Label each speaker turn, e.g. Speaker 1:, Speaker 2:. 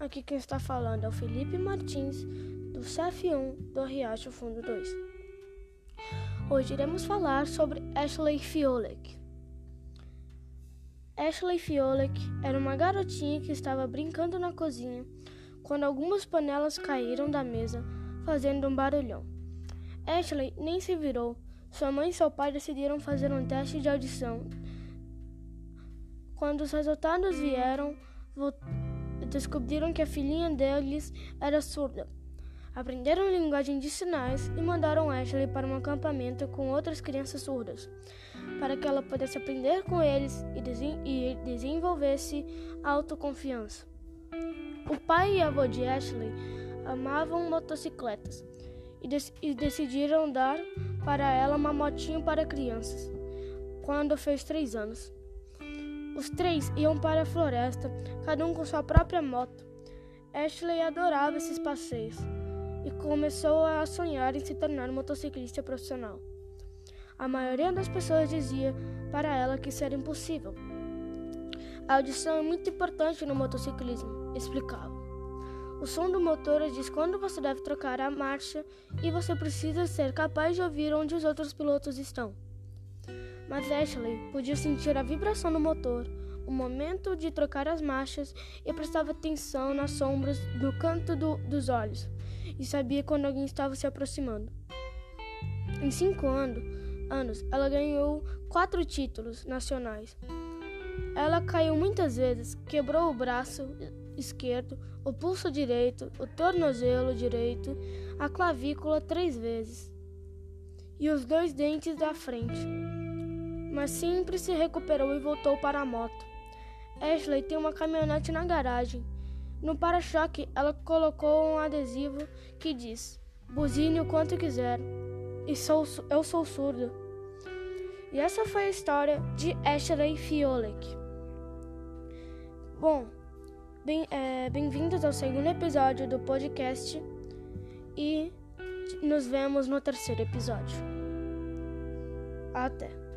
Speaker 1: Aqui quem está falando é o Felipe Martins, do CF1 do Riacho Fundo 2. Hoje iremos falar sobre Ashley Fiolek. Ashley Fiolek era uma garotinha que estava brincando na cozinha quando algumas panelas caíram da mesa, fazendo um barulhão. Ashley nem se virou. Sua mãe e seu pai decidiram fazer um teste de audição. Quando os resultados vieram, descobriram que a filhinha deles era surda. Aprenderam linguagem de sinais e mandaram Ashley para um acampamento com outras crianças surdas, para que ela pudesse aprender com eles e, desen e desenvolvesse autoconfiança. O pai e a avó de Ashley amavam motocicletas e, dec e decidiram dar para ela uma motinho para crianças, quando fez três anos. Os três iam para a floresta, cada um com sua própria moto. Ashley adorava esses passeios e começou a sonhar em se tornar motociclista profissional. A maioria das pessoas dizia para ela que isso era impossível. A audição é muito importante no motociclismo, explicava. O som do motor diz quando você deve trocar a marcha e você precisa ser capaz de ouvir onde os outros pilotos estão mas Ashley podia sentir a vibração do motor, o momento de trocar as marchas e prestava atenção nas sombras do canto do, dos olhos e sabia quando alguém estava se aproximando. Em cinco ano, anos, ela ganhou quatro títulos nacionais. Ela caiu muitas vezes, quebrou o braço esquerdo, o pulso direito, o tornozelo direito, a clavícula três vezes e os dois dentes da frente mas sempre se recuperou e voltou para a moto. Ashley tem uma caminhonete na garagem. No para-choque, ela colocou um adesivo que diz: Buzine o quanto quiser. E sou, eu sou surdo. E essa foi a história de Ashley Fiolek. Bom, bem-vindos é, bem ao segundo episódio do podcast e nos vemos no terceiro episódio. Até!